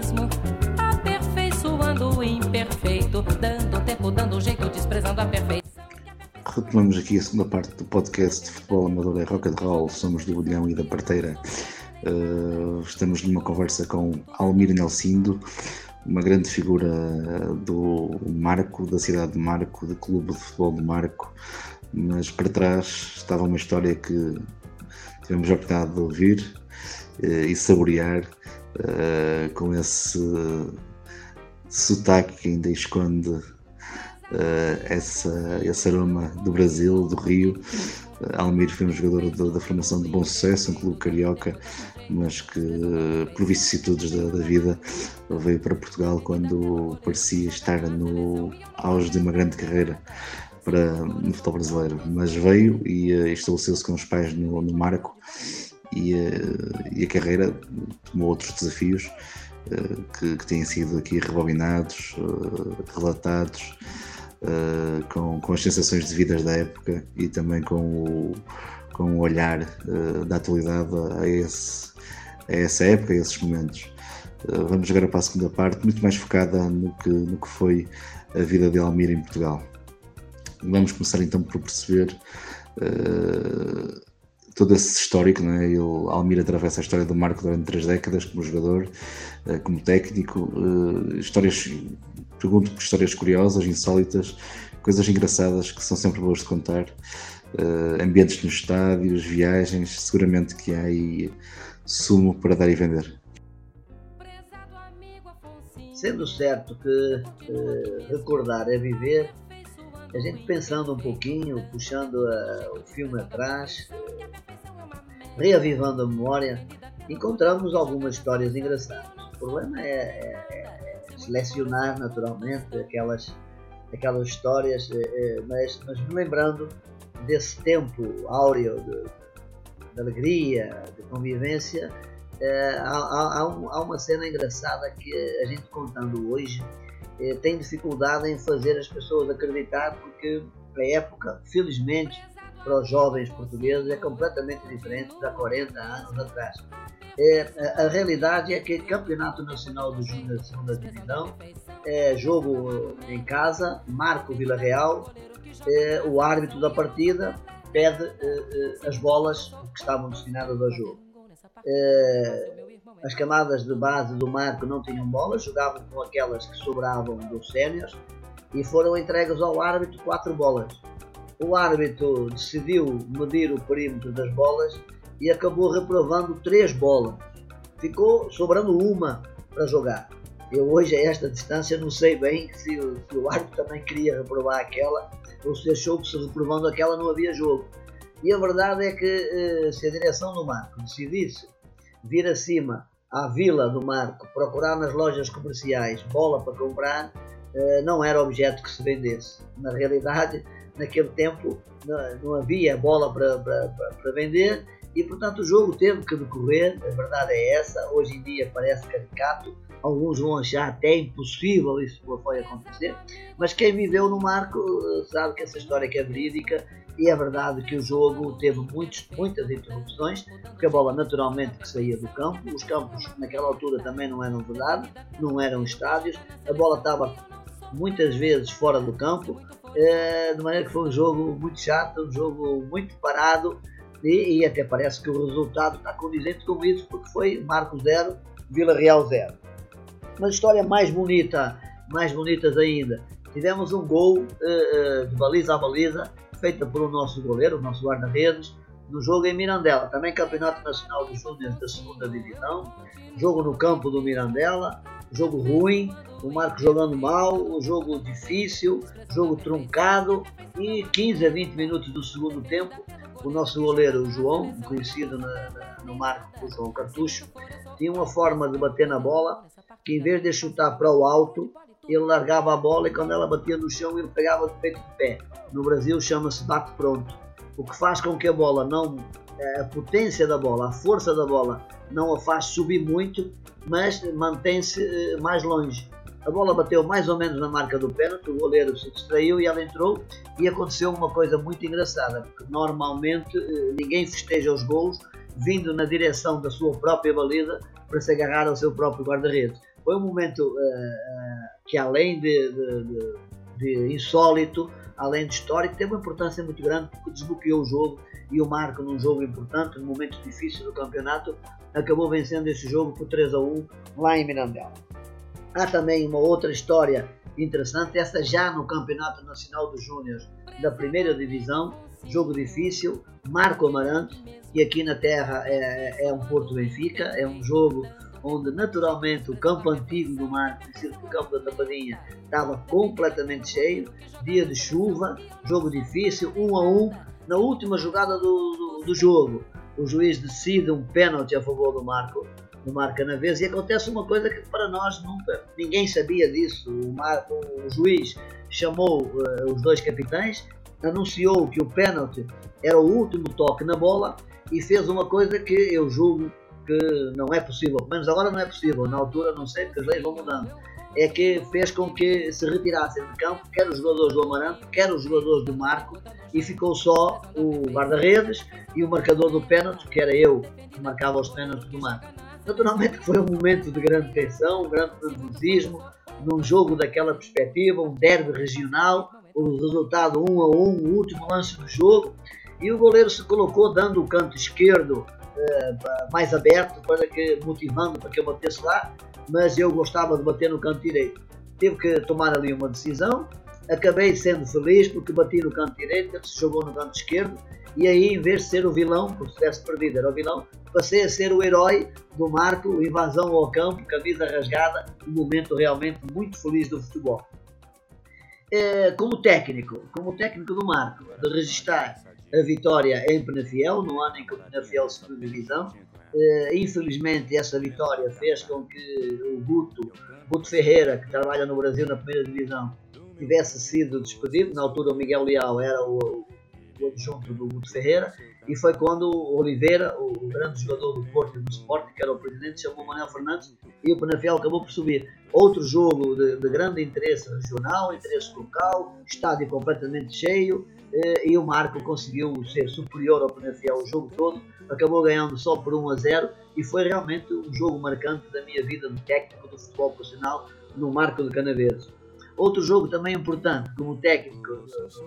mesmo, aperfeiçoando o imperfeito, dando tempo, dando jeito, desprezando a perfeição. Retomamos aqui a segunda parte do podcast de Futebol Amador é Rock and Roll, somos do Bolhão e da Parteira. Uh, estamos numa conversa com Almir Nelsindo, uma grande figura do Marco, da cidade de Marco, do clube de futebol do Marco, mas para trás estava uma história que tivemos a oportunidade de ouvir uh, e saborear uh, com esse sotaque que ainda esconde essa, esse aroma do Brasil, do Rio. Almir foi um jogador da, da formação de bom sucesso, um clube carioca, mas que, por vicissitudes da, da, vida, veio para Portugal quando parecia estar no auge de uma grande carreira para, no futebol brasileiro. Mas veio e uh, estabeleceu-se com os pais no, no Marco e, uh, e, a carreira tomou outros desafios uh, que, que, têm sido aqui rebobinados, relatados. Uh, com, com as sensações de vidas da época e também com o, com o olhar uh, da atualidade a, esse, a essa época, a esses momentos. Uh, vamos agora para a segunda parte, muito mais focada no que, no que foi a vida de Almir em Portugal. Vamos começar então por perceber todo esse histórico, não é? Ele, Almir atravessa a história do Marco durante três décadas como jogador, como técnico, histórias pergunto por histórias curiosas, insólitas, coisas engraçadas que são sempre boas de contar, uh, ambientes nos estádios, viagens, seguramente que há aí sumo para dar e vender. Sendo certo que uh, recordar é viver, a gente pensando um pouquinho, puxando uh, o filme atrás, reavivando a memória, encontramos algumas histórias engraçadas. O problema é, é, é selecionar naturalmente aquelas, aquelas histórias, eh, mas, mas me lembrando desse tempo áureo de, de alegria, de convivência, há, há, há, uma cena engraçada que a gente contando hoje tem dificuldade em fazer as pessoas acreditar porque a época, felizmente, para os jovens portugueses é completamente diferente há 40 anos atrás. É, a, a, realidade é que Campeonato Nacional do Júnior de Segunda Divisão é jogo em casa, Marco Vila Real, é, o árbitro da partida pede as bolas que estavam destinadas ao jogo. É, as camadas de base do Marco não tinham bolas, jogavam com aquelas que sobravam dos séniores e foram entregues ao árbitro quatro bolas. O árbitro decidiu medir o perímetro das bolas e acabou reprovando três bolas. Ficou sobrando uma para jogar. Eu hoje, a esta distância, não sei bem se, se o árbitro também queria reprovar aquela ou se achou que se reprovando aquela não havia jogo. E a verdade é que eh, se a direção do Marco decidisse vir acima à vila do Marco, procurar nas lojas comerciais bola para comprar, eh, não era objeto que se vendesse. Na realidade, naquele tempo não, havia bola para, para, para vender e portanto o jogo teve que decorrer, a verdade é essa, hoje em dia parece caricato, alguns vão achar até impossível isso foi acontecer, mas quem viveu no Marco eh, sabe que essa história é verídica e é verdade que o jogo teve muitos, muitas interrupções, porque a bola naturalmente que saía do campo, os campos naquela altura também não eram verdade, não eram estádios, a bola estava muitas vezes fora do campo, eh, de maneira que foi um jogo muito chato, um jogo muito parado, e, e, até parece que o resultado está condizente com isso, porque foi Marco 0, Vila Real 0. Uma história mais bonita, mais bonitas ainda. Tivemos um gol uh, uh, de baliza a baliza, feita por o nosso goleiro, o nosso guarda-redes, no jogo em Mirandela, também Campeonato Nacional dos Júniores da segunda Divisão, jogo no campo do Mirandela, jogo ruim, o Marco jogando mal, o jogo difícil, jogo truncado e 15 a 20 minutos do segundo tempo o nosso goleiro João, conhecido na, na, no marco por João Cartucho, tinha uma forma de bater na bola que em vez de chutar para o alto, ele largava a bola e quando ela batia no chão ele pegava de peito de pé. No Brasil chama-se bate pronto. O que faz com que a bola não a potência da bola, a força da bola não a faz subir muito, mas mantém-se eh, mais longe. A bola bateu mais ou menos na marca do pênalti, o goleiro se distraiu e ela entrou e aconteceu uma coisa muito engraçada, porque normalmente eh, ninguém festeja os gols vindo na direção da sua própria baliza, para se agarrar ao seu próprio guarda-redes. Foi um momento uh, que, além de, de, de, de, insólito, além de histórico, teve uma importância muito grande porque desbloqueou o jogo e o Marco, num jogo importante, num momento difícil do campeonato, acabou vencendo esse jogo por 3 a 1 lá em Mirandela. Há também uma outra história interessante, essa já no Campeonato Nacional dos Júniores da primeira divisão, jogo difícil, Marco Amarante, que aqui na terra é, é um Porto Benfica, é um jogo onde naturalmente o campo antigo do Marco, o campo da Tapadinha, estava completamente cheio, dia de chuva, jogo difícil, um a um, na última jogada do, do, do jogo, o juiz decide um pênalti a favor do Marco, do Marco Canaves, e acontece uma coisa que para nós nunca, ninguém sabia disso, o, o juiz chamou uh, os dois capitães, anunciou que o pênalti era o último toque na bola e fez uma coisa que eu julgo que não é possível, pelo menos agora não é possível, na altura não sei porque as leis vão mudando, é que fez com que se retirassem de campo quer os jogadores do Amarante, quer os jogadores do Marco e ficou só o guarda-redes e o marcador do pênalti, que era eu que marcava os pênaltis do Marco. Naturalmente foi um momento de grande tensão, um grande nervosismo, num jogo daquela perspectiva, um derby regional, o resultado 1 a 1, o último lance do jogo, e o goleiro se colocou dando o canto esquerdo eh, mais aberto, para que, motivando para que eu batesse lá, mas eu gostava de bater no canto direito. Tive que tomar ali uma decisão, acabei sendo feliz porque bati no canto direito, ele se jogou no canto esquerdo, e aí, em vez de ser o vilão, como se tivesse perdido, era o vilão, passei a ser o herói do Marco, invasão ao campo, camisa rasgada, um momento realmente muito feliz do futebol. É, como técnico, como técnico do Marco, de registrar a vitória em Penafiel, no ano em que o Penafiel subiu divisão. Uh, infelizmente, essa vitória fez com que o Guto, Guto Ferreira, que trabalha no Brasil na primeira divisão, tivesse sido despedido. Na altura, o Miguel Leal era o, o adjunto do Guto Ferreira. E foi quando o Oliveira, o, grande jogador do Porto e do Sport, que era o presidente, chamou Manuel Fernandes e o Penafiel acabou por subir. Outro jogo de, de grande interesse regional, interesse local, estádio completamente cheio, eh, e o Marco conseguiu ser superior ao Penafiel o jogo todo, acabou ganhando só por 1 a 0 e foi realmente um jogo marcante da minha vida de técnico do futebol profissional no Marco de Canaveses. Outro jogo também importante como técnico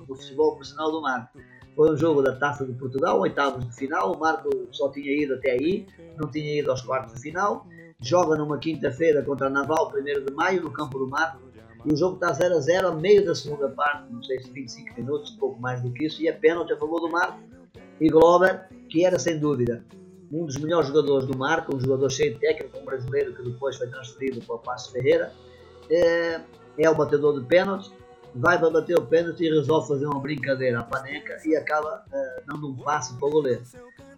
do futebol profissional do Marco foi um jogo da Taça de Portugal, oitavos de final. O Marco só tinha ido até aí, não tinha ido aos quartos de final. Joga numa quinta-feira contra a Naval, 1 de maio, no campo do Marco e o jogo está 0 a 0 a meio da segunda parte, não sei se 25 minutos, pouco mais do que isso, e é pênalti a favor do Marco. E Glover, que era sem dúvida um dos melhores jogadores do Marco, um jogador cheio de técnica, um brasileiro que depois foi transferido para o Passo Ferreira, é, é o batedor de pênalti, vai para bater o pênalti e resolve fazer uma brincadeira à paneca e acaba é, dando um passe para o goleiro.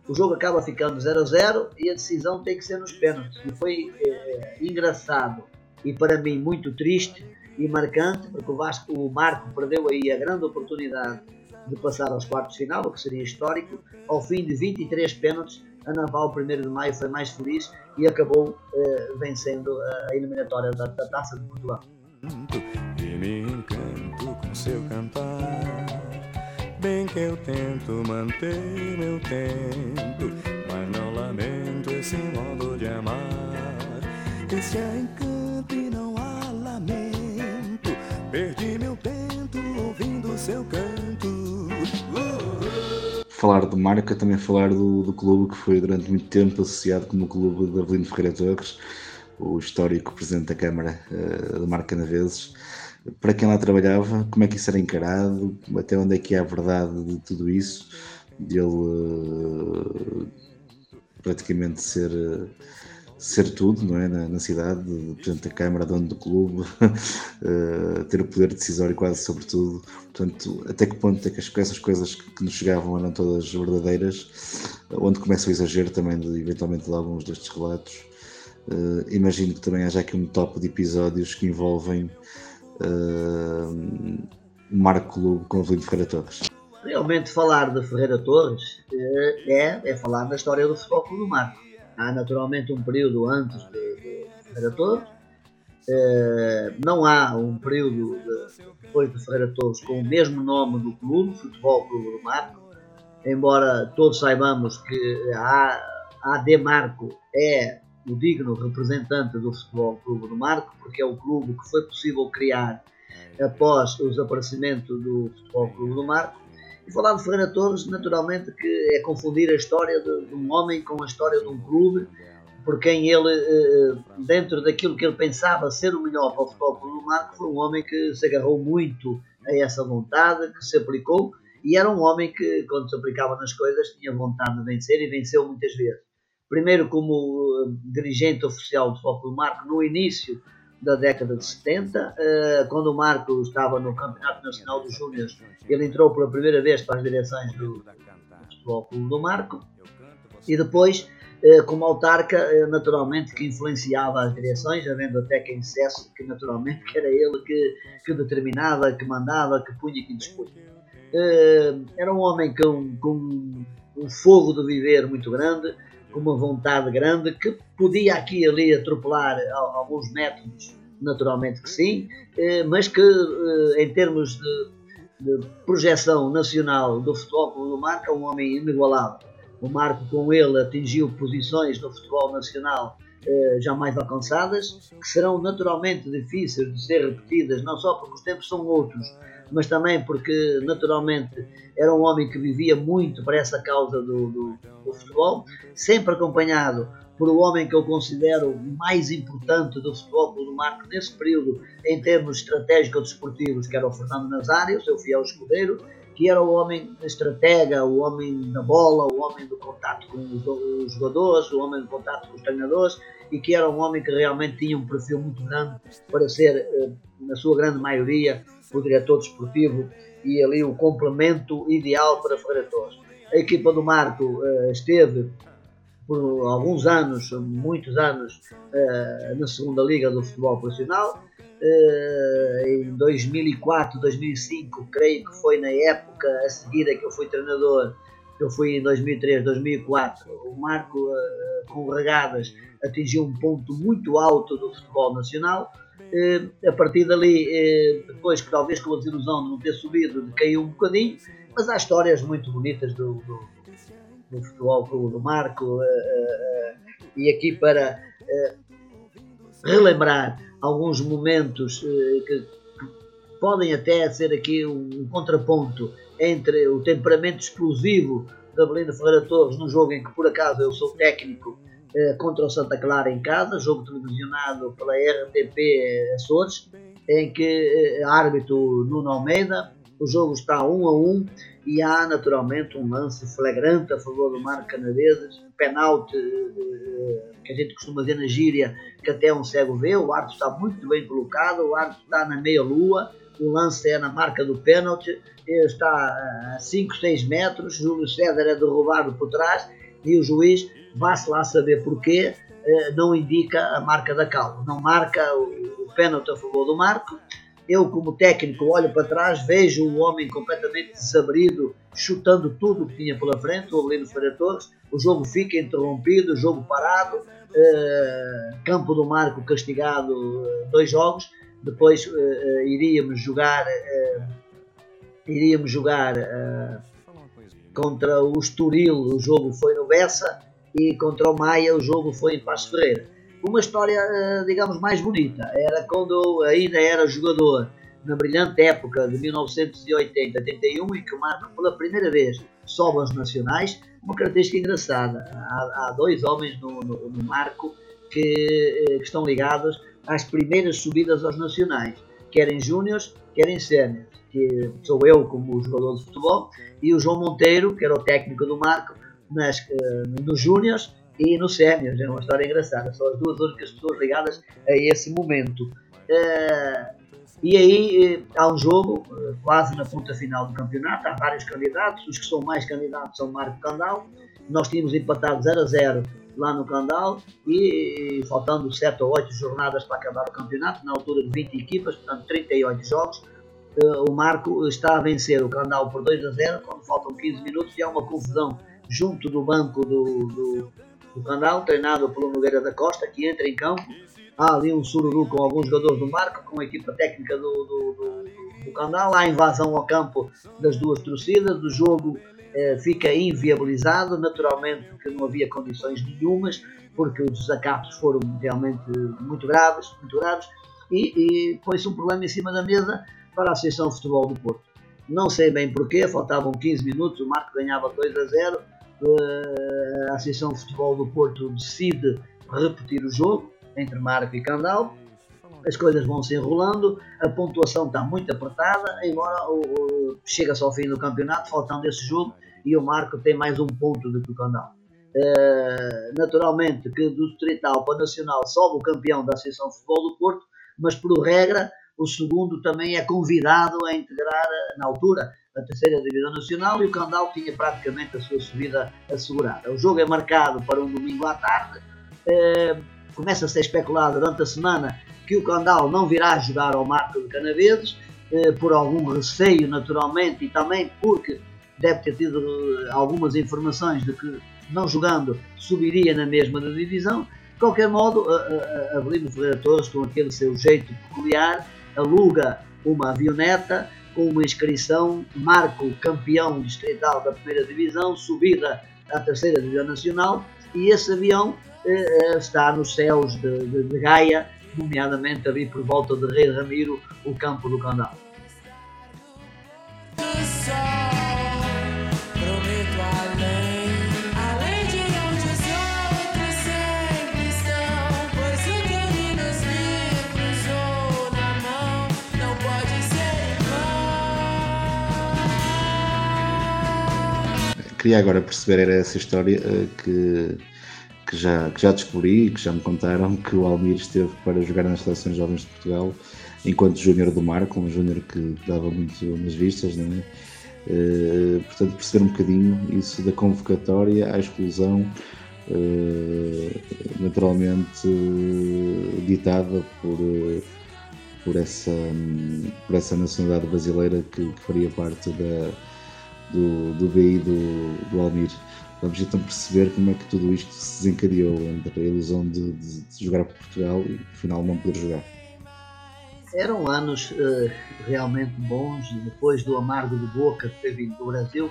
O jogo acaba ficando 0 a 0 e a decisão tem que ser nos pênaltis. E foi é, engraçado e para mim muito triste e marcante, porque o Vasco, o Marco perdeu aí a grande oportunidade de passar aos quartos de final, o que seria histórico. Ao fim de 23 pênaltis, a Naval, 1 de maio, foi mais feliz e acabou eh, vencendo a eliminatória da, da, Taça de Portugal. Seu cantar, bem que eu tento manter meu tempo, mas não lamento esse modo de amar. Esse é encanto e não há lamento. Perdi meu tempo ouvindo seu canto. Falar de marca, também falar do, do clube que foi durante muito tempo associado como o clube de Avelino Ferreira Torres, o histórico presidente da Câmara uh, de Marca Naveses. Para quem lá trabalhava, como é que isso era encarado? Até onde é que é a verdade de tudo isso? De ele uh, praticamente ser. Uh, ser tudo não é? na, na cidade, Presidente da Câmara, dono do clube, uh, ter o poder decisório quase sobre tudo. Portanto, até que ponto é que essas coisas que nos chegavam eram todas verdadeiras, onde começa o exagero também, de, eventualmente, de alguns destes relatos. Imagino que também haja aqui um top de episódios que envolvem uh, Marco Clube com Avelino Ferreira Torres. Realmente falar de Ferreira Torres é, é falar da história do futebol do Marco há naturalmente um período antes de, de Ferreira Torres, eh, não há um período de, depois de Ferreira Torres com o mesmo nome do clube, Futebol Clube do Marco, embora todos saibamos que a AD Marco é o digno representante do Futebol Clube do Marco, porque é o clube que foi possível criar após o desaparecimento do Futebol Clube do Marco. E falar de Ferreira Torres, naturalmente, que é confundir a história de, de um homem com a história de um clube, por quem ele, eh, dentro daquilo que ele pensava ser o melhor para o Futebol Clube do Marco, foi um homem que se agarrou muito a essa vontade, que se aplicou, e era um homem que, quando se aplicava nas coisas, tinha vontade de vencer e venceu muitas vezes. Primeiro, como eh, dirigente oficial do Futebol Marco, no início da década de 70, eh, quando o Marco estava no Campeonato Nacional dos Júniores, ele entrou pela primeira vez para as direções do, Futebol do Marco e depois eh, como autarca, naturalmente que influenciava as direções, havendo até quem dissesse que naturalmente que era ele que, que determinava, que mandava, que punha, que dispunha. Era um homem com, com um fogo de viver muito grande, com uma vontade grande, que podia aqui e ali atropelar alguns métodos, naturalmente que sim, eh, mas que eh, em termos de, de projeção nacional do futebol do Marco é um homem inigualável. O Marco com ele atingiu posições no futebol nacional eh, jamais alcançadas, que serão naturalmente difíceis de ser repetidas, não só porque os tempos são outros, mas também porque naturalmente era um homem que vivia muito para essa causa do, do, do futebol, sempre acompanhado por um homem que eu considero mais importante do futebol do Marco nesse período em termos estratégicos desportivos, que era o Fernando Nazário, seu fiel escudeiro, que era o homem estratega, o homem da bola, o homem do contato com os jogadores, o homem do contato com os treinadores e que era um homem que realmente tinha um perfil muito grande para ser, eh, na sua grande maioria, o diretor desportivo e ali o complemento ideal para Ferreira Torres. A equipa do Marco uh, esteve por alguns anos, muitos anos, uh, na segunda liga do futebol profissional. Uh, em 2004, 2005, creio que foi na época a seguir a que eu fui treinador, eu fui em 2003, 2004. O Marco, com regadas, atingiu um ponto muito alto do futebol nacional eh, a partir dali, eh, depois que talvez com a desilusão de não ter subido, caiu um bocadinho, mas há histórias muito bonitas do, do, do futebol do Marco eh, e aqui para relembrar alguns momentos que, podem até ser aqui um contraponto entre o temperamento explosivo da Belinda Ferreira Torres num jogo em que por acaso eu sou técnico eh, contra o Santa Clara em casa, jogo televisionado pela RTP Açores, em que eh, árbitro Nuno Almeida, o jogo está 1 um a 1 um, e há naturalmente um lance flagrante a favor do Marco Canaveses, penalti eh, que a gente costuma dizer na gíria, que até um cego vê, o árbitro está muito bem colocado, o árbitro está na meia lua, o lance é na marca do pênalti, está a 5, 6 metros, Júlio César é derrubado por trás e o juiz vá-se lá saber porquê, eh, não indica a marca da calma, não marca o, pênalti a favor do Marco. Eu, como técnico, olho para trás, vejo o homem completamente desabrido, chutando tudo o que tinha pela frente, o Avelino Ferreira Torres. O jogo fica interrompido, o jogo parado, eh, campo do Marco castigado eh, dois jogos. Depois iríamos jogar, iríamos jogar contra o Estoril, o jogo foi no Bessa, e contra o Maia o jogo foi em Passo Ferreira. Uma história, eh, digamos, mais bonita. Era quando ainda era jogador, na brilhante época de 1980-81, em que o Marco, pela primeira vez, sobe aos nacionais. Uma característica engraçada. Há, há dois homens no, no, no Marco que, eh, que, estão ligados às primeiras subidas aos nacionais, querem júniores, querem séniores. Que sou eu como jogador de futebol e o João Monteiro, que era o técnico do Marco, nas, nos Júniors e no Séniors. É uma história engraçada. São as duas únicas pessoas ligadas a esse momento. Uh, e aí uh, há um jogo, quase na ponta final do campeonato. Há vários candidatos. Os que são mais candidatos são Marco Candal. Nós tínhamos empatado 0 a 0 lá no Candal e faltando 7 ou 8 jornadas para acabar o campeonato, na altura de 20 equipas, portanto 38 jogos. O Marco está a vencer o Candal por 2 a 0 quando faltam 15 minutos e há uma confusão junto do banco do, do, do Candal, treinado pelo Nogueira da Costa, que entra em campo. Há ali um sururu com alguns jogadores do Marco, com a equipa técnica do, do, do, do Candal. Há invasão ao campo das duas torcidas. O jogo eh, fica inviabilizado. Naturalmente que não havia condições nenhumas, porque os desacatos foram realmente muito graves, muito graves e, e põe-se um problema em cima da mesa para a Associação de Futebol do Porto. Não sei bem porquê, faltavam 15 minutos, o Marco ganhava 2 a 0. Eh, a Associação de Futebol do Porto decide repetir o jogo entre Marco e Candal. As coisas vão se enrolando, a pontuação está muito apertada, embora chega-se ao fim do campeonato, faltando esse jogo, e o Marco tem mais um ponto do que o Candal. Uh, naturalmente que do Distrital para o Nacional sobe o campeão da Associação de Futebol do Porto, mas por regra o segundo também é convidado a integrar na altura a terceira divisão nacional e o Candal tinha praticamente a sua subida assegurada. O jogo é marcado para um domingo à tarde. Eh, começa a ser especulado durante a semana que o Candal não virá jogar ao Marco de Canaveses, eh, por algum receio naturalmente e também porque deve ter tido eh, algumas informações de que não jogando subiria na mesma divisão. De qualquer modo, Avelino Ferreira Torres, com aquele seu jeito peculiar, aluga uma avioneta com uma inscrição Marco campeão distrital da primeira divisão, subida à terceira divisão nacional, e esse avião eh, eh está nos céus de, de, de, Gaia, nomeadamente ali por volta de Rei Ramiro, o campo do Candal. Queria agora perceber era essa história uh, que, que, já, que já descobri que já me contaram que o Almir esteve para jogar nas seleções jovens de Portugal enquanto júnior do Marco, um júnior que dava muito nas vistas, não é? Uh, portanto, perceber um bocadinho isso da convocatória à exclusão, uh, naturalmente ditada por, por, essa, por essa nacionalidade brasileira que, que faria parte da do, do BI do, do Almir. Vamos então perceber como é que tudo isto se desencadeou entre a ilusão de, de, de jogar para Portugal e afinal não poder jogar. Eram anos uh, realmente bons, depois do amargo de boca de ter vindo do Brasil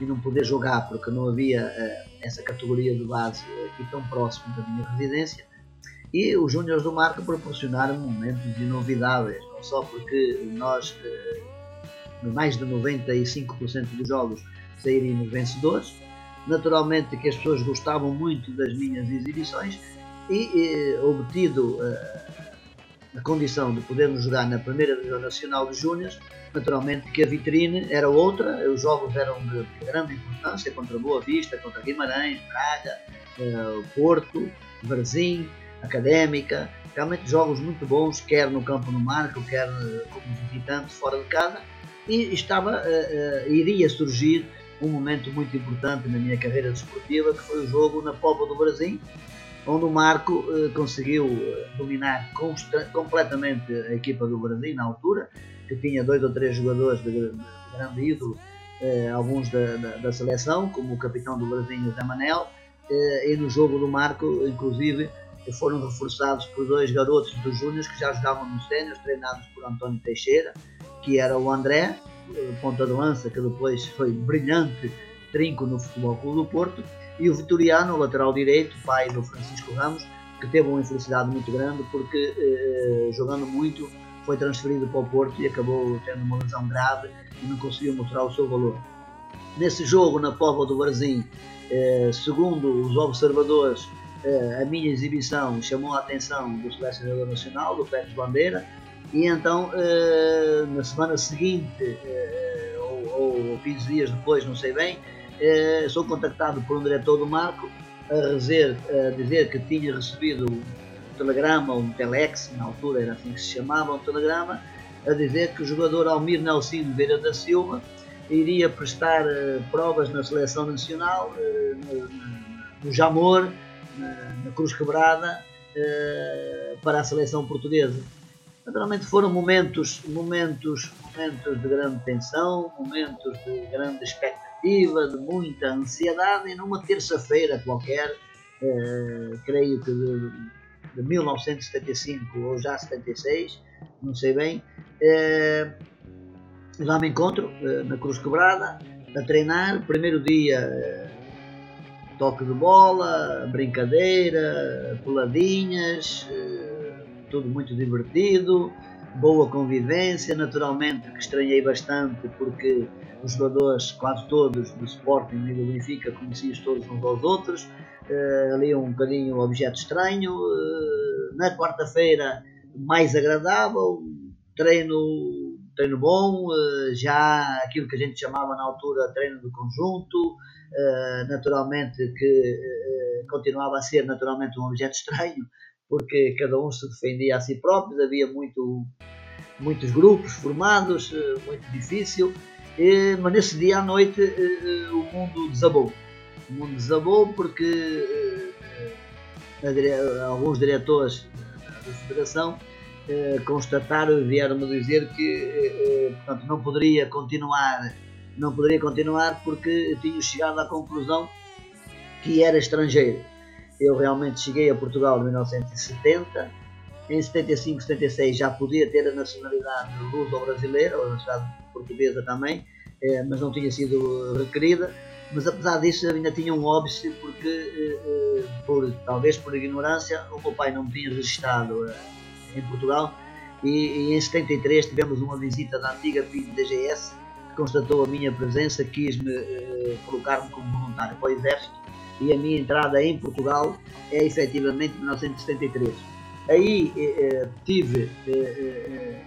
e não poder jogar porque não havia uh, essa categoria de base aqui tão próximo da minha residência. E os Júniores do Marco proporcionaram momentos inovidáveis, não só porque nós uh, mais de 95% dos jogos sairíamos vencedores. Naturalmente que as pessoas gostavam muito das minhas exibições e, e obtido uh, a condição de podermos jogar na primeira divisão nacional de júniores, naturalmente que a vitrine era outra, os jogos eram de grande importância contra Boa Vista, contra Guimarães, Braga, uh, Porto, Varzim, Académica, realmente jogos muito bons, quer no campo no Marco, quer eh, como visitante fora de casa e estava, uh, uh, iria surgir um momento muito importante na minha carreira desportiva, que foi o jogo na Póvoa do Brasil, onde o Marco uh, conseguiu dominar completamente a equipa do Brasil na altura, que tinha dois ou três jogadores de, de, de grande ídolo, alguns da, da, da, seleção, como o capitão do Brasil, José Manel, e no jogo do Marco, inclusive, foram reforçados por dois garotos dos Júniors que já jogavam nos sénios, treinados por António Teixeira, que era o André, ponta de lança, que depois foi brilhante trinco no Futebol Clube do Porto, e o Vitoriano, lateral direito, pai do Francisco Ramos, que teve uma infelicidade muito grande porque eh, jogando muito foi transferido para o Porto e acabou tendo uma lesão grave e não conseguiu mostrar o seu valor. Nesse jogo, na Póvoa do Brasil, eh, segundo os observadores, eh, a minha exibição chamou a atenção do selecionador nacional, do Pérez Bandeira, e então, uh, na semana seguinte, uh, ou, ou 15 dias depois, não sei bem, uh, sou contactado por um diretor do Marco a dizer, a dizer que tinha recebido um telegrama, um telex, na altura era assim que se chamava, um telegrama, a dizer que o jogador Almir Nelson Beira da Silva iria prestar provas na seleção nacional, no, Jamor, na Cruz Quebrada, para a seleção portuguesa. Naturalmente foram momentos, momentos, momentos de grande tensão, momentos de grande expectativa, de muita ansiedade, e numa terça-feira qualquer, uh, creio que de, de, 1975 ou já 76, não sei bem. Uh, lá me encontro uh, na Cruz Quebrada a treinar. Primeiro dia toque de bola, brincadeira, puladinhas, tudo muito divertido boa convivência, naturalmente que estranhei bastante porque os jogadores, quase todos do Sporting e do Benfica, conheciam-os todos uns aos outros, uh, ali um bocadinho objeto estranho. Uh, na quarta-feira, mais agradável, treino, treino bom, uh, já aquilo que a gente chamava na altura treino do conjunto, naturalmente que continuava a ser naturalmente um objeto estranho, porque cada um se defendia a si próprio, havia muito, muitos grupos formados, eh, muito difícil, mas nesse dia à noite eh, eh, o mundo desabou. O mundo desabou porque alguns diretores da Federação constataram e vieram-me dizer que portanto, não poderia continuar não poderia continuar porque tinham chegado à conclusão que era estrangeiro eu realmente cheguei a Portugal em 1970. Em 75, 76 já podia ter a nacionalidade luso-brasileira, ou a nacionalidade portuguesa também, eh, mas não tinha sido requerida. Mas apesar disso ainda tinha um óbice porque, eh, eh, por, talvez por ignorância, o meu pai não me tinha registrado em Portugal e, e, em 73 tivemos uma visita da antiga PIB DGS que constatou a minha presença, quis-me colocar-me como voluntário para o Exército e a minha entrada em Portugal é efetivamente 1973. Aí eh, eh, tive eh, eh,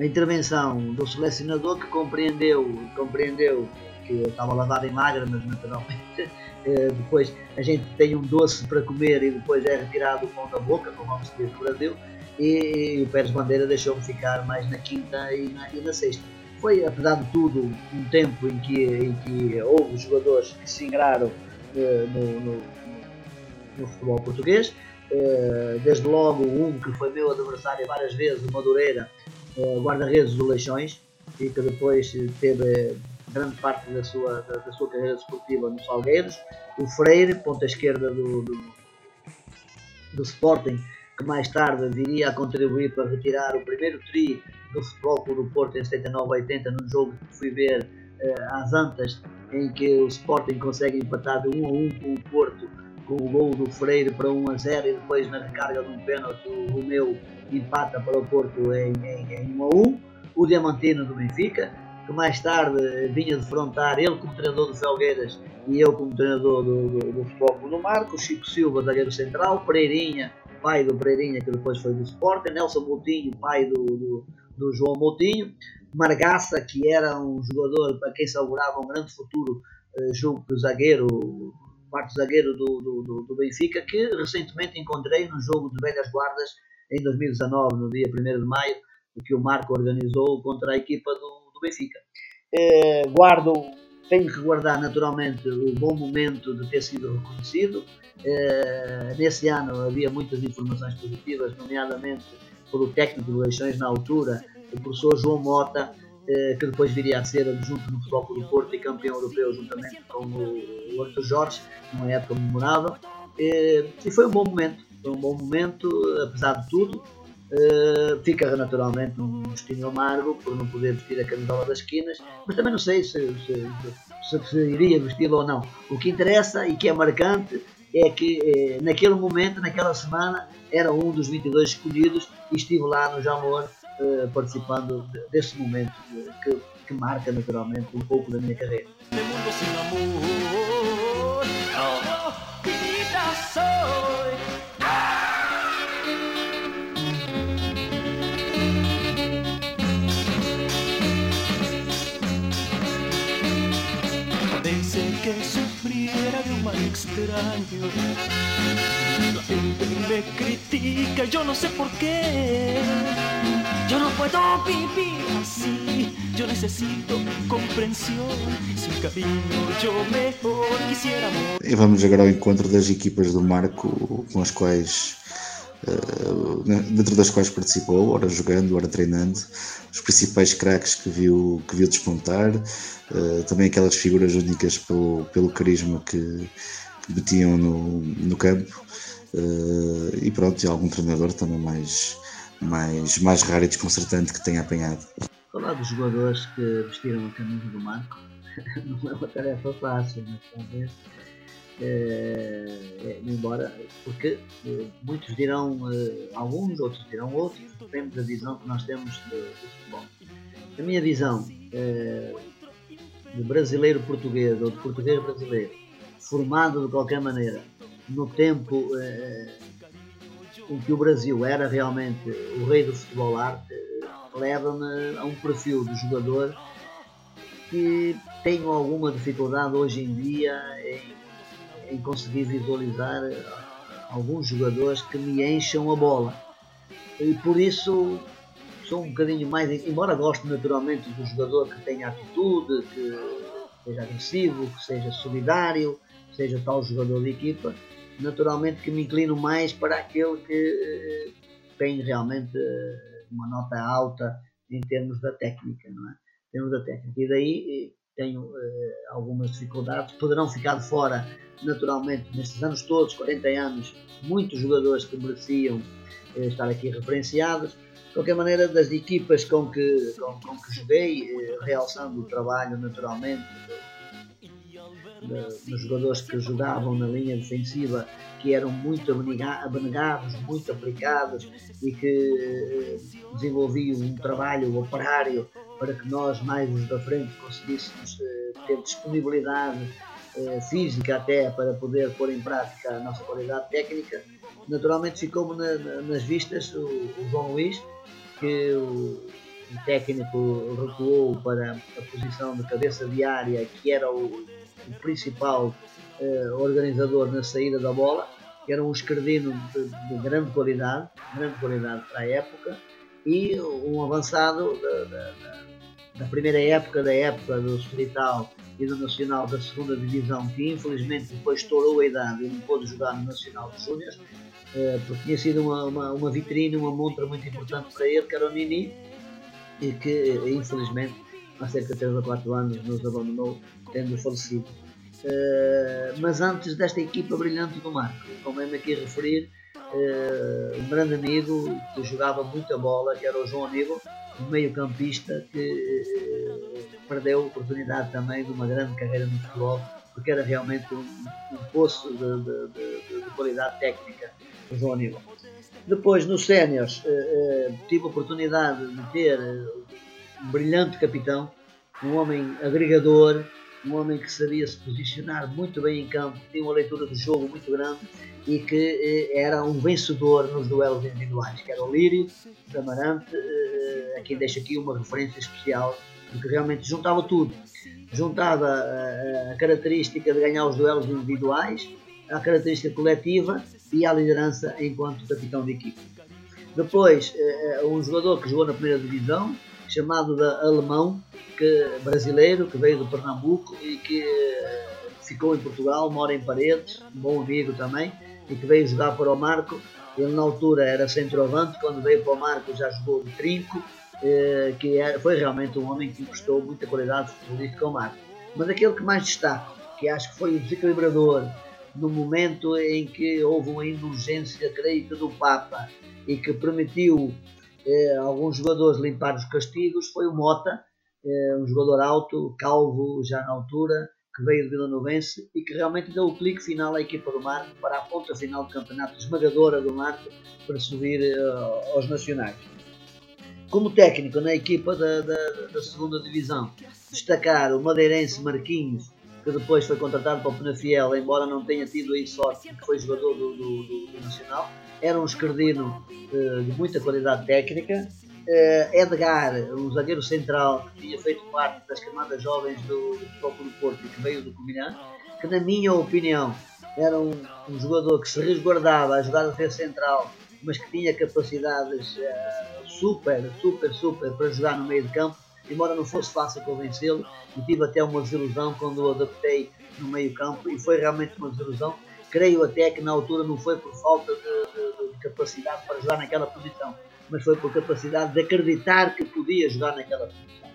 a intervenção do selecionador que compreendeu, compreendeu que eu estava a lavar em magra, mas naturalmente eh, depois a gente tem um doce para comer e depois é retirado o pão da boca, como vamos dizer no Brasil, e, e o Pérez Bandeira deixou-me ficar mais na quinta e na, e na sexta. Foi, apesar de tudo, um tempo em que, em que houve jogadores que se ingraram no, no, no, futebol português. Eh, desde logo um que foi meu adversário várias vezes, o Madureira, eh, guarda-redes do Leixões, e que depois teve grande parte da sua, da, da sua carreira desportiva nos Salgueiros. O Freire, ponta esquerda do, do, do Sporting, que mais tarde viria a contribuir para retirar o primeiro tri do Futebol do Porto em 79-80, num jogo que fui ver uh, às Antas em que o Sporting consegue empatar de 1 a 1 com o Porto, com o gol do Freire para 1 a 0 e depois na recarga de um pênalti o Romeu empata para o Porto em, em, em 1 a 1. O Diamantino do Benfica, que mais tarde vinha defrontar ele como treinador do Felgueiras e eu como treinador do, do, do Futebol do Marco, Chico Silva, zagueiro central, Pereirinha, pai do Pereirinha, que depois foi do Sporting, Nelson Moutinho, pai do, do, do João Moutinho, Margaça, que era um jogador para quem se augurava um grande futuro, uh, julgo que o zagueiro, quarto zagueiro do, do, do, Benfica, que recentemente encontrei no jogo de Velhas Guardas em 2019, no dia 1 de maio, que o Marco organizou contra a equipa do, do Benfica. Uh, guardo, tenho que guardar naturalmente o bom momento de ter sido reconhecido. Uh, nesse ano havia muitas informações positivas, nomeadamente pelo técnico de eleições na altura, o professor João Mota, eh, que depois viria a ser adjunto no Futebol do Porto e campeão europeu juntamente com o Arthur Jorge, numa época memorável. Eh, e foi um bom momento, foi um bom momento, apesar de tudo. Uh, fica naturalmente um destino amargo por não poder vestir a camisola das esquinas, mas também não sei se, se, se, se iria vesti-la ou não. O que interessa e que é marcante é que eh, naquele momento, naquela semana, era um dos 22 escolhidos e estive lá no Jamor uh, participando desse momento que, que marca naturalmente um pouco da minha carreira. que sufriera de un mal extraño. La gente me critica, yo no sé por qué. Yo no puedo vivir así, yo necesito comprensión. Sin cariño, yo mejor quisiera amor. E vamos agora ao encontro das equipas do Marco com as quais Uh, dentro das quais participou, ora jogando, ora treinando, os principais craques que viu, que viu despontar, uh, também aquelas figuras únicas pelo, pelo carisma que, batiam no, no campo. Uh, e pronto, e algum treinador também mais, mais, mais raro e desconcertante que tenha apanhado. Falar dos jogadores que vestiram a camisa do Marco não é uma tarefa fácil, mas talvez. É, embora, porque é, muitos dirão é, alguns, outros dirão outros, depende da visão que nós temos do, futebol. A minha visão de brasileiro português ou de português brasileiro, formado de qualquer maneira, no tempo em que o Brasil era realmente o rei do futebol arte, leva-me a um perfil de jogador que tenho alguma dificuldade hoje em dia em, em conseguir visualizar alguns jogadores que me encham a bola. E por isso sou um bocadinho mais, embora goste naturalmente do jogador que tenha atitude, que seja agressivo, que seja solidário, seja tal jogador de equipa, naturalmente que me inclino mais para aquele que eh, tem realmente eh, uma nota alta em termos da técnica, não é? Em termos da técnica. E daí eh, tenho algumas dificuldades. Poderão ficar de fora, naturalmente, nestes anos todos, 40 anos, muitos jogadores que mereciam estar aqui referenciados. De qualquer maneira, das equipas com que, com, com que joguei, realçando o trabalho, naturalmente, dos jogadores que jogavam na linha defensiva que eram muito abnegados, muito aplicados e que desenvolviam um trabalho operário para que nós, mais os da frente, conseguíssemos eh, ter disponibilidade eh, física até para poder pôr em prática a nossa qualidade técnica. Naturalmente ficou-me na, na, nas vistas o, o, João Luís, que o, o técnico recuou para a posição de cabeça de área, que era o, o principal eh, organizador na saída da bola, era um escardino de, de, grande qualidade, grande qualidade para a época, e um avançado da, da, da primeira época, da época do Hospital e do Nacional da segunda Divisão, que infelizmente depois estourou a idade e não pôde jogar no Nacional dos Júniors, eh, porque tinha sido uma, uma, uma vitrine, uma montra muito importante para ele, que era o Nini, e que infelizmente há cerca de 3 ou 4 anos nos abandonou, tendo falecido. Uh, mas antes desta equipa brilhante do Marco, convém-me aqui referir uh, um grande amigo que jogava muita bola, que era o João Aníbal, um meio-campista que uh, perdeu a oportunidade também de uma grande carreira no futebol, porque era realmente um, um poço de, de, de, de, qualidade técnica, o João Aníbal. Depois, nos séniores, tive a oportunidade de ter brilhante capitão, um homem agregador, um homem que sabia se posicionar muito bem em campo, tinha uma leitura do jogo muito grande e que eh, era um vencedor nos duelos individuais, que era o Lírio da Amarante, eh, a quem deixo aqui uma referência especial, porque realmente juntava tudo. Juntava a, a característica de ganhar os duelos individuais, a característica coletiva e a liderança enquanto capitão de equipe. Depois, eh, um jogador que jogou na primeira divisão, chamado de Alemão, que, brasileiro, que veio do Pernambuco e que eh, ficou em Portugal, mora em Paredes, um bom amigo também, e que veio jogar para o Marco. Ele na altura era centroavante, quando veio para o Marco já jogou de trinco, eh, que era, foi realmente um homem que gostou muita qualidade futebolística ao Marco. Mas aquele que mais destaca, que acho que foi o desequilibrador no momento em que houve uma indulgência, creio que do Papa, e que permitiu eh, alguns jogadores limpar os castigos foi o Mota, eh, um jogador alto, calvo já na altura, que veio de Vila Novense e que realmente deu o clique final à equipa do Marco para a ponta final do campeonato esmagadora do Marco para subir eh, aos nacionais. Como técnico na equipa da, da, da segunda divisão, destacar o madeirense Marquinhos, que depois foi contratado para o Penafiel, embora não tenha tido aí sorte, foi jogador do, do, do, do Nacional, era um esquerdino uh, de muita qualidade técnica. Uh, Edgar, um zagueiro central que tinha feito parte das camadas jovens do, do do Porto e que veio do Covilhã, que na minha opinião era um, um, jogador que se resguardava a jogar defesa central, mas que tinha capacidades uh, super, super, super para jogar no meio de campo, embora não fosse fácil convencê-lo, e tive até uma desilusão quando o adaptei no meio campo, e foi realmente uma desilusão. Creio até que na altura não foi por falta de, de, de capacidade para jogar naquela posição, mas foi por capacidade de acreditar que podia jogar naquela posição.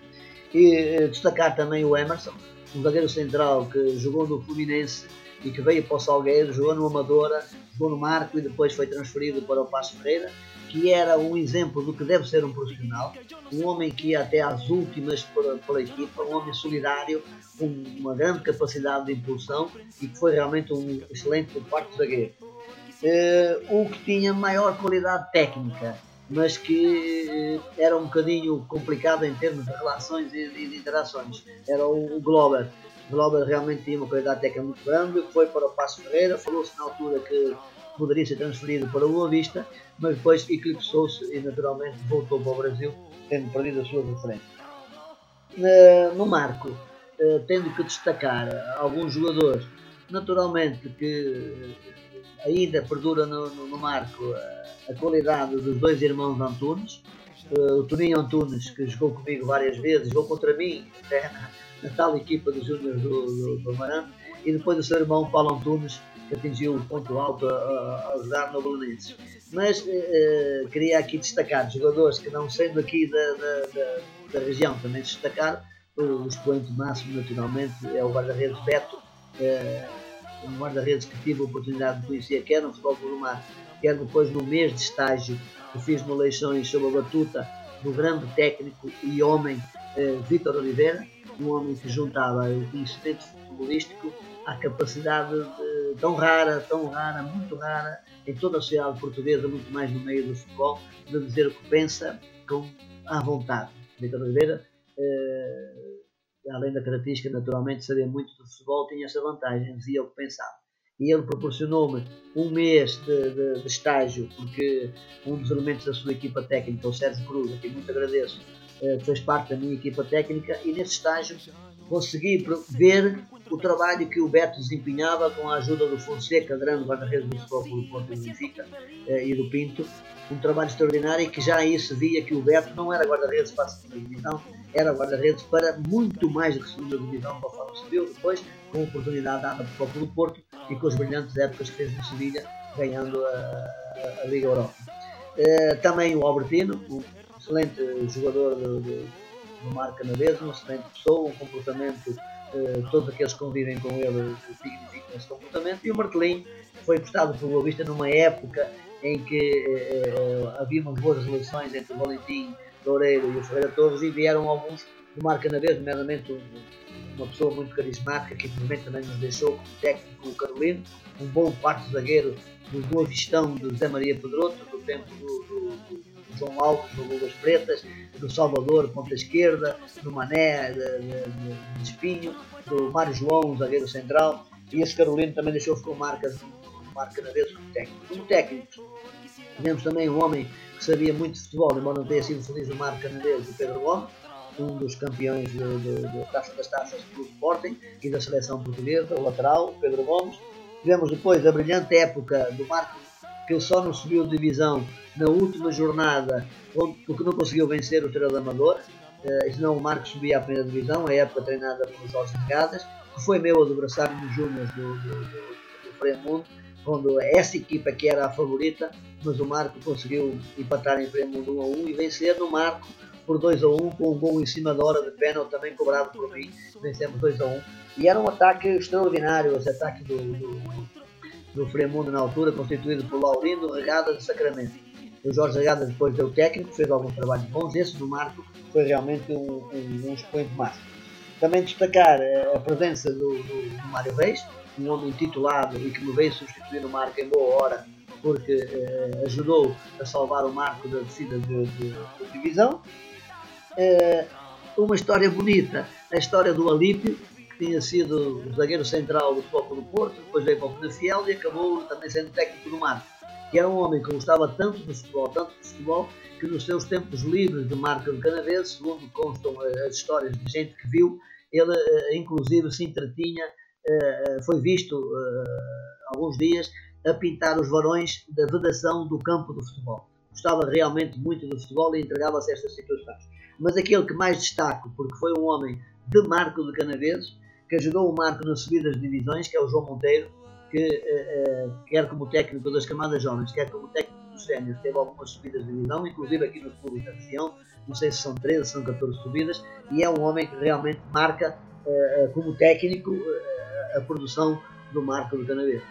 E eh, destacar também o Emerson, um zagueiro central que jogou no Fluminense e que veio para o Salgueiro, jogou no Amadora, jogou no Marco e depois foi transferido para o Passo Ferreira, que era um exemplo do que deve ser um profissional, um homem que ia até às últimas pela, pela equipa, um homem solidário, com uma grande capacidade de impulsão e que foi realmente um excelente quarto zagueiro. Uh, o que tinha maior qualidade técnica, mas que uh, era um bocadinho complicado em termos de relações e de, de interações, era o, o Glober Glauber realmente tinha uma qualidade técnica muito grande, foi para o Passo Ferreira, falou-se na altura que poderia ser transferido para o Boa Vista, mas depois eclipsou-se e naturalmente voltou para o Brasil, tendo perdido a sua referência. No marco, eh, tendo que destacar alguns jogadores, naturalmente que ainda perdura no, no, no marco a qualidade dos dois irmãos Antunes, eh, o Toninho Antunes, que jogou comigo várias vezes, jogou contra mim, até na tal equipa dos Júnior do, do, do Amarante, e depois o seu irmão Paulo Antunes, que atingiu o ponto alto a, a jogar no Belenenses. Mas eh, queria aqui destacar jogadores que, não sendo aqui da, da, da, da região, também destacar o expoente máximo, naturalmente, é o guarda-redes Beto, eh, um guarda-redes que tive a oportunidade de conhecer, quer no Futebol do Mar, quer depois no mês de estágio que fiz no Leixões sob a batuta do grande técnico e homem eh, Vítor Oliveira, um homem que juntava o conhecimento futebolístico à capacidade de, tão rara, tão rara, muito rara, em toda a sociedade portuguesa, muito mais no meio do futebol, de dizer o que pensa com à vontade. Vitor Oliveira, eh, além da característica naturalmente saber muito do futebol, tinha essa vantagem, dizia o que pensava. E ele proporcionou-me um mês de, de, de, estágio, porque um dos elementos da sua equipa técnica, o Sérgio Cruz, a quem muito agradeço, fez parte da minha equipa técnica e nesse estágio consegui ver o trabalho que o Beto desempenhava com a ajuda do Fonseca, grande guarda-redes do Futebol do Porto Benfica eh, e do Pinto, um trabalho extraordinário e que já aí se via que o Beto não era guarda-redes para a segunda divisão, era guarda-redes para muito mais do que a segunda divisão, conforme se viu depois, com a oportunidade dada pelo Futebol do Porto e com as brilhantes épocas que fez no Sevilha, ganhando a, a, a Liga Europa. Uh, também o Albertino, excelente jogador do, do, do mar canadense, uma excelente pessoa, um comportamento, uh, todos aqueles que convivem com ele significam esse comportamento, e o Martelinho foi prestado pelo Boa Vista numa época em que uh, havia umas boas relações entre o Valentim Loureiro e o Ferreira Torres e vieram alguns do mar canadense, nomeadamente uma pessoa muito carismática que infelizmente também nos deixou como técnico o Carolino, um bom quarto zagueiro do Boa Vistão de José Maria Pedroto, do tempo do, do, do João Alves, do Luvas Pretas, do Salvador, ponta esquerda, do Mané, de, de, de Espinho, do Mário João, zagueiro central, e esse Carolino também deixou ficou marcas no marco canadense como técnico. Como técnicos, tivemos também um homem que sabia muito de futebol, embora não tenha sido feliz no marco canadense, o Pedro Gomes, um dos campeões da Taça das Taças do Sporting e da seleção portuguesa, o lateral, Pedro Gomes. Tivemos depois a brilhante época do Marco que só não subiu divisão na última jornada porque não conseguiu vencer o Estrela Amador, uh, senão o Marcos subia à primeira divisão, a época treinada por Jorge Negadas, que foi meu adversário nos Júniors do, do, do, do quando essa equipa que era a favorita, mas o Marco conseguiu empatar em Fremundo 1 a 1 e vencer no Marco por 2 a 1 com um gol em cima da hora de pênalti também cobrado por mim, vencemos 2 a 1 e era um ataque extraordinário, esse ataque do, do, do Fremundo na altura, constituído por Laurindo Regada de Sacramento. O Jorge Regada depois deu técnico, fez alguns trabalhos bons, esse do Marco foi realmente um, um, um expoente máximo. Também destacar a presença do, do, do Mário Reis, um homem titulado e que me veio substituir o Marco em boa hora, porque eh, ajudou a salvar o Marco da descida de, de, de divisão. Eh, uma história bonita, a história do Alípio, tinha sido zagueiro central do Futebol do Porto, depois veio para o Penafiel e acabou também sendo técnico do Marco. Que era um homem que gostava tanto do futebol, tanto do futebol, que nos seus tempos livres de marca de Canadense, segundo constam as histórias de gente que viu, ele eh, inclusive se entretinha, eh, eh, foi visto alguns dias a pintar os varões da vedação do campo do futebol. Gostava realmente muito do futebol e entregava-se a estas situações. Mas aquele que mais destaco, porque foi um homem de Marco de Canaveses, que ajudou o Marco nas subidas de divisões, que é o João Monteiro, que uh, uh, quer como técnico das camadas jovens, quer como técnico dos séniores, teve algumas subidas de divisão, inclusive aqui nos clubes da região, não sei se são 13, são 14 subidas, e é um homem que realmente marca como técnico a produção do Marco do Canaveiro.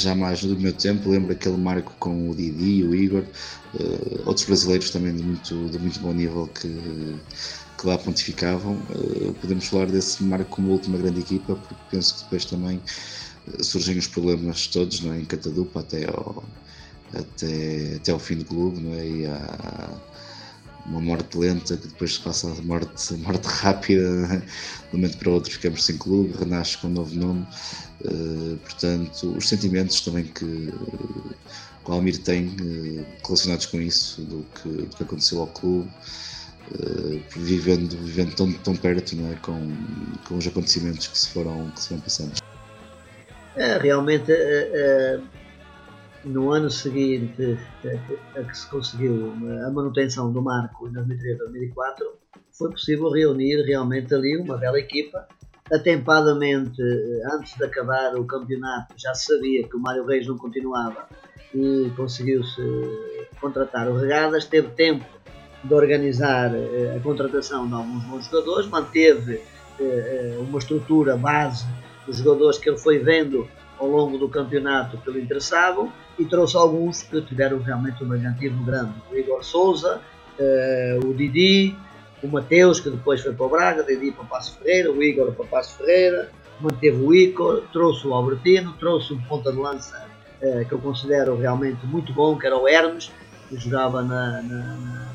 Já mais do meu tempo, lembro aquele marco com o Didi, o Igor, uh, outros brasileiros também de muito, de muito bom nível que, que lá pontificavam. Uh, podemos falar desse marco como última grande equipa, porque penso que depois também uh, surgem os problemas todos não é? em Catadupa até ao, até, até ao fim do clube, não é? e uma morte lenta que depois se passa a morte, morte rápida, de um momento para outro ficamos sem clube, renasce com um novo nome. Eh, portanto, os sentimentos também que uh, o Almir tem uh, relacionados com isso, do que, do que aconteceu ao clube, vivendo, vivendo tão, tão perto não é? com, com os acontecimentos que se foram, que se foram passando. É, realmente, no ano seguinte a que se conseguiu a manutenção do marco em 2003-2004, foi possível reunir realmente ali uma bela equipa atempadamente, eh, antes de acabar o campeonato, já se sabia que o Mário Reis não continuava e conseguiu-se contratar o Regadas. Teve tempo de organizar eh, a contratação de alguns bons jogadores, manteve eh, uma estrutura base dos jogadores que ele foi vendo ao longo do campeonato que lhe interessavam e trouxe alguns que tiveram realmente um brilhantismo grande. O Igor Souza, o Didi, o Mateus, que depois foi para o Braga, Didi para o Passo Ferreira, o Igor para o Passo Ferreira, manteve o Igor, trouxe o Albertino, trouxe um ponta de lança eh, que eu considero realmente muito bom, que era o Hermes, que jogava na, na, na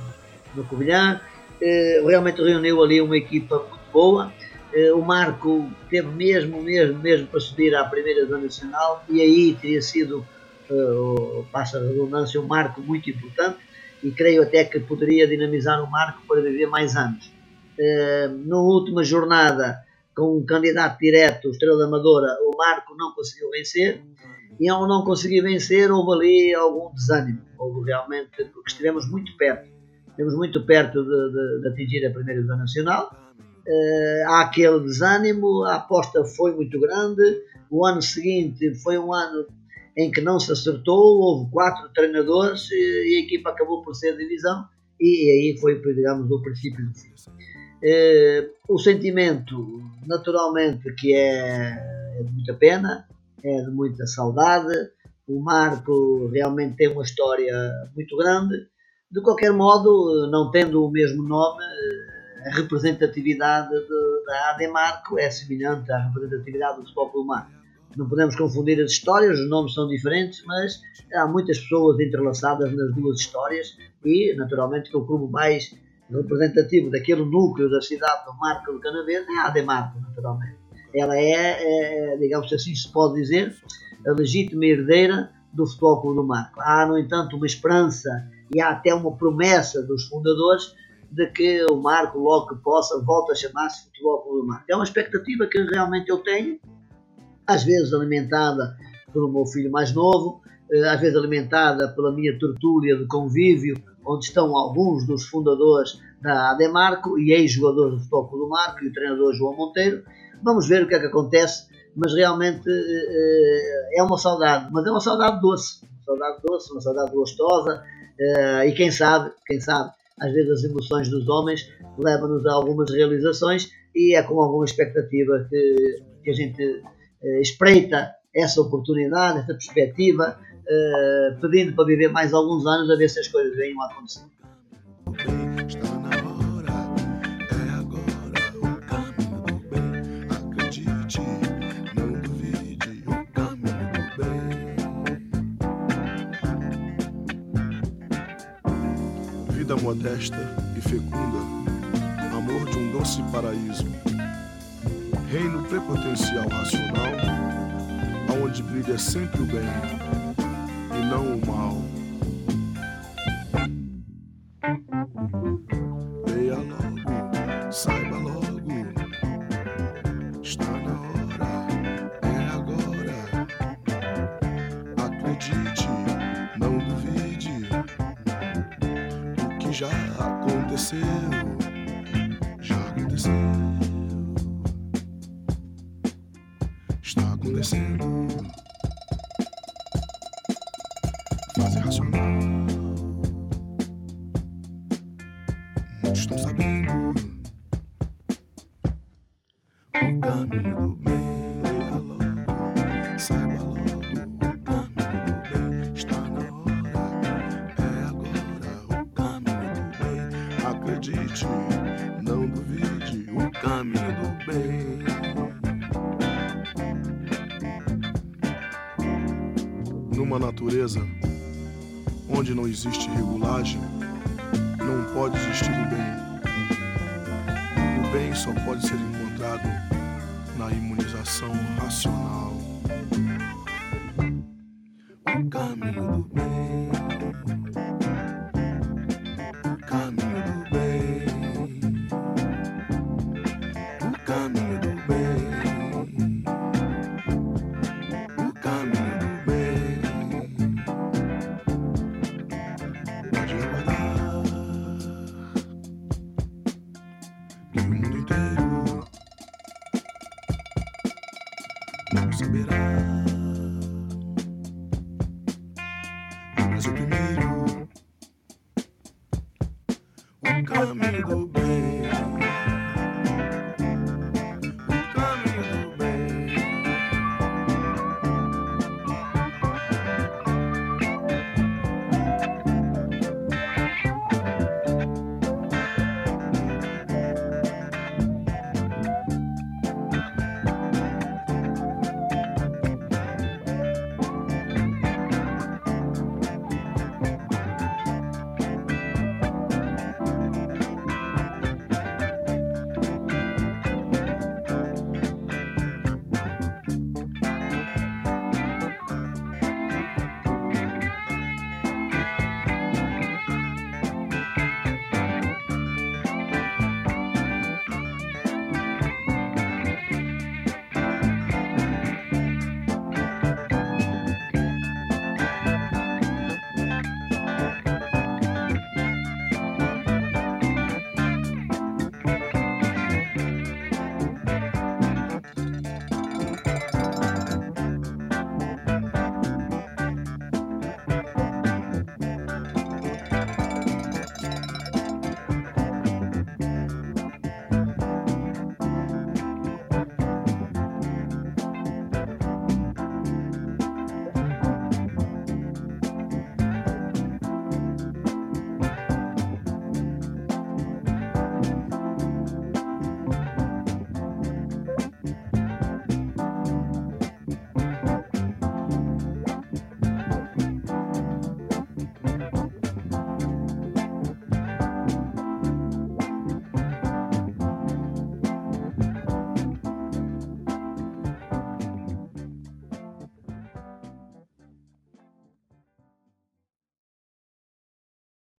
no Covilhã. Eh, realmente reuniu ali uma equipa muito boa. Eh, o Marco teve mesmo, mesmo, mesmo para subir à primeira Zona Nacional e aí teria sido, uh, passa a redundância, um marco muito importante e creio até que poderia dinamizar o Marco para viver mais anos. Uh, na última jornada, com um candidato direto, Estrela Amadora, o Marco não conseguiu vencer e ao não conseguir vencer houve ali algum desânimo, houve realmente, porque estivemos muito perto, estivemos muito perto de, de, de atingir a primeira zona nacional, uh, há aquele desânimo, a aposta foi muito grande, o ano seguinte foi um ano em que não se acertou, houve quatro treinadores e a equipa acabou por ser divisão e aí foi, digamos, o princípio do fim. Eh, o sentimento, naturalmente, que é, é de muita pena, é de muita saudade. O Marco realmente tem uma história muito grande. De qualquer modo, não tendo o mesmo nome, a representatividade de, da AD Marco é semelhante à representatividade do Futebol Marco não podemos confundir as histórias, os nomes são diferentes, mas há muitas pessoas entrelaçadas nas duas histórias e, naturalmente, que o clube mais representativo daquele núcleo da cidade do Marco do Canaverde é a Ademarco, naturalmente. Ela é, é, digamos assim se pode dizer, a legítima herdeira do Futebol Clube do Marco. Há, no entanto, uma esperança e há até uma promessa dos fundadores de que o Marco, logo que possa, volte a chamar-se Futebol Clube do Marco. É uma expectativa que realmente eu tenho às vezes alimentada pelo meu filho mais novo, eh, às vezes alimentada pela minha tertúlia de convívio, onde estão alguns dos fundadores da Ademarco e ex-jogadores do Futebol do Marco e o treinador João Monteiro. Vamos ver o que é que acontece, mas realmente eh, é uma saudade, mas é uma saudade doce, uma saudade doce, uma saudade gostosa eh, e quem sabe, quem sabe, às vezes as emoções dos homens levam-nos a algumas realizações e é com alguma expectativa que, que a gente eh, espreita essa oportunidade, essa perspectiva, eh, pedindo para viver mais alguns anos a ver se as coisas venham a acontecer. Vida modesta e fecunda, amor de um doce paraíso reino prepotencial racional, aonde brilha sempre o bem e não o mal. existe regulagem, não pode existir o bem. O bem só pode ser encontrado na imunização racional. O caminho do bem.